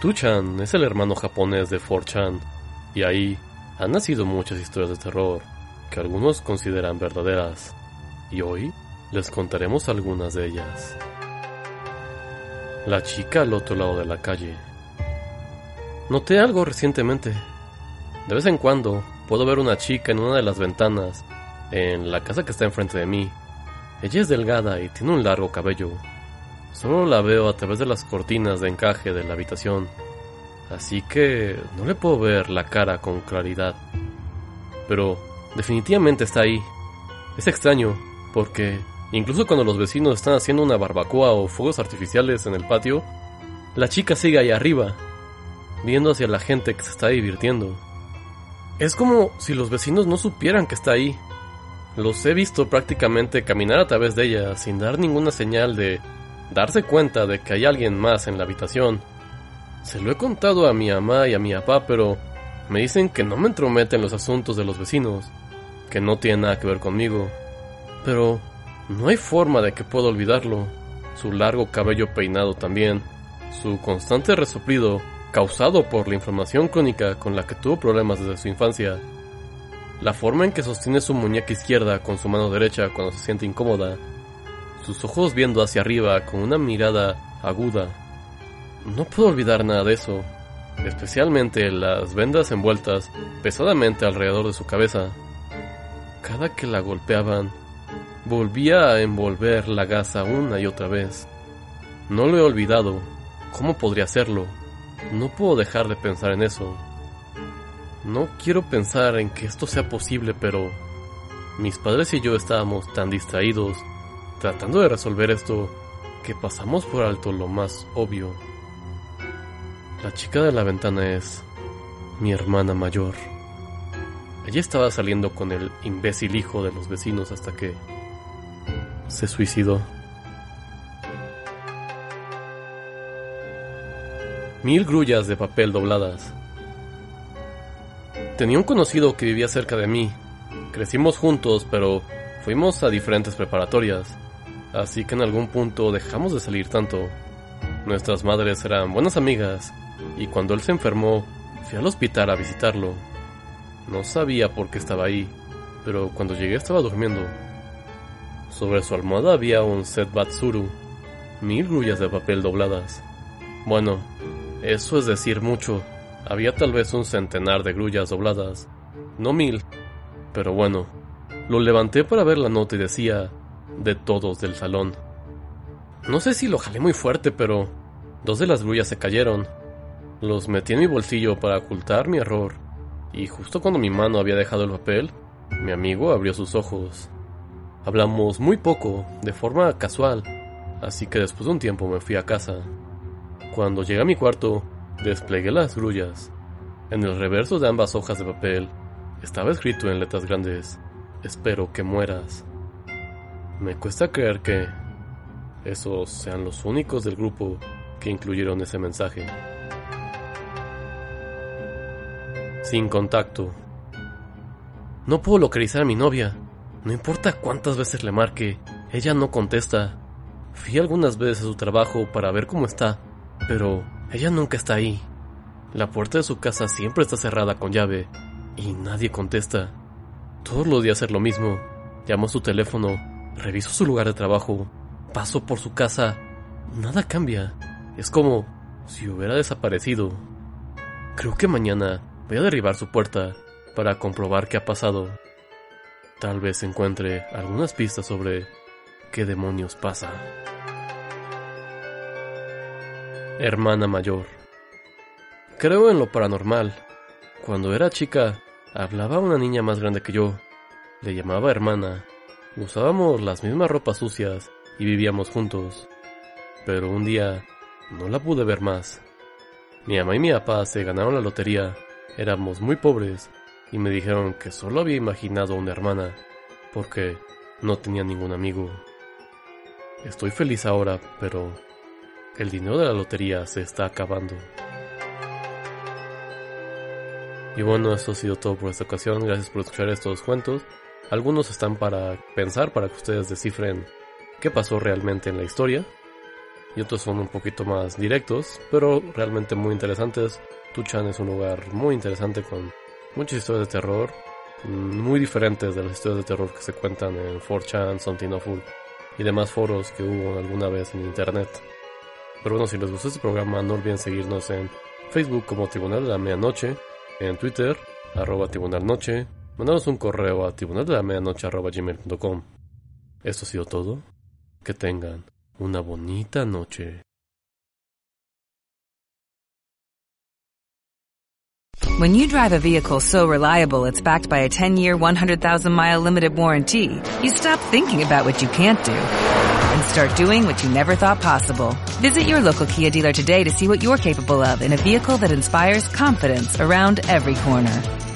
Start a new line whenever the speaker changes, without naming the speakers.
Tuchan es el hermano japonés de 4chan, y ahí han nacido muchas historias de terror que algunos consideran verdaderas, y hoy les contaremos algunas de ellas. La chica al otro lado de la calle. Noté algo recientemente. De vez en cuando puedo ver una chica en una de las ventanas en la casa que está enfrente de mí. Ella es delgada y tiene un largo cabello. Solo la veo a través de las cortinas de encaje de la habitación, así que no le puedo ver la cara con claridad. Pero definitivamente está ahí. Es extraño, porque incluso cuando los vecinos están haciendo una barbacoa o fuegos artificiales en el patio, la chica sigue ahí arriba, viendo hacia la gente que se está divirtiendo. Es como si los vecinos no supieran que está ahí. Los he visto prácticamente caminar a través de ella sin dar ninguna señal de darse cuenta de que hay alguien más en la habitación. Se lo he contado a mi mamá y a mi papá, pero me dicen que no me entrometen en los asuntos de los vecinos, que no tiene nada que ver conmigo. Pero no hay forma de que pueda olvidarlo. Su largo cabello peinado también, su constante resoplido causado por la inflamación crónica con la que tuvo problemas desde su infancia, la forma en que sostiene su muñeca izquierda con su mano derecha cuando se siente incómoda, sus ojos viendo hacia arriba con una mirada aguda. No puedo olvidar nada de eso, especialmente las vendas envueltas pesadamente alrededor de su cabeza. Cada que la golpeaban, volvía a envolver la gasa una y otra vez. No lo he olvidado. ¿Cómo podría hacerlo? No puedo dejar de pensar en eso. No quiero pensar en que esto sea posible, pero mis padres y yo estábamos tan distraídos tratando de resolver esto que pasamos por alto lo más obvio. La chica de la ventana es mi hermana mayor. Ella estaba saliendo con el imbécil hijo de los vecinos hasta que se suicidó. Mil grullas de papel dobladas. Tenía un conocido que vivía cerca de mí. Crecimos juntos, pero fuimos a diferentes preparatorias, así que en algún punto dejamos de salir tanto. Nuestras madres eran buenas amigas, y cuando él se enfermó, fui al hospital a visitarlo. No sabía por qué estaba ahí, pero cuando llegué estaba durmiendo. Sobre su almohada había un set Batsuru, mil grullas de papel dobladas. Bueno, eso es decir mucho. Había tal vez un centenar de grullas dobladas. No mil. Pero bueno. Lo levanté para ver la nota y decía de todos del salón. No sé si lo jalé muy fuerte, pero dos de las grullas se cayeron. Los metí en mi bolsillo para ocultar mi error. Y justo cuando mi mano había dejado el papel, mi amigo abrió sus ojos. Hablamos muy poco, de forma casual, así que después de un tiempo me fui a casa. Cuando llegué a mi cuarto, desplegué las grullas. En el reverso de ambas hojas de papel estaba escrito en letras grandes, espero que mueras. Me cuesta creer que esos sean los únicos del grupo que incluyeron ese mensaje. Sin contacto. No puedo localizar a mi novia. No importa cuántas veces le marque, ella no contesta. Fui algunas veces a su trabajo para ver cómo está, pero ella nunca está ahí. La puerta de su casa siempre está cerrada con llave y nadie contesta. Todos los días es lo mismo. Llamo a su teléfono, reviso su lugar de trabajo, paso por su casa. Nada cambia. Es como si hubiera desaparecido. Creo que mañana voy a derribar su puerta para comprobar qué ha pasado. Tal vez encuentre algunas pistas sobre qué demonios pasa. Hermana mayor. Creo en lo paranormal. Cuando era chica, hablaba una niña más grande que yo. Le llamaba hermana. Usábamos las mismas ropas sucias y vivíamos juntos. pero un día no la pude ver más. Mi mamá y mi papá se ganaron la lotería, éramos muy pobres y me dijeron que solo había imaginado una hermana porque no tenía ningún amigo. Estoy feliz ahora, pero el dinero de la lotería se está acabando. Y bueno, eso ha sido todo por esta ocasión. Gracias por escuchar estos cuentos. Algunos están para pensar, para que ustedes descifren qué pasó realmente en la historia. Y otros son un poquito más directos, pero realmente muy interesantes. Tuchan es un lugar muy interesante con muchas historias de terror, muy diferentes de las historias de terror que se cuentan en 4chan, Something Awful y demás foros que hubo alguna vez en internet. Pero bueno, si les gustó este programa, no olviden seguirnos en Facebook como Tribunal de la Medianoche, en Twitter, arroba Tribunal Noche, mandaros un correo a tribunal de la medianoche gmail.com. Esto ha sido todo. Que tengan una bonita noche.
When you drive a vehicle so reliable it's backed by a 10-year, 100,000-mile limited warranty, you stop thinking about what you can't do and start doing what you never thought possible. Visit your local Kia dealer today to see what you're capable of in a vehicle that inspires confidence around every corner.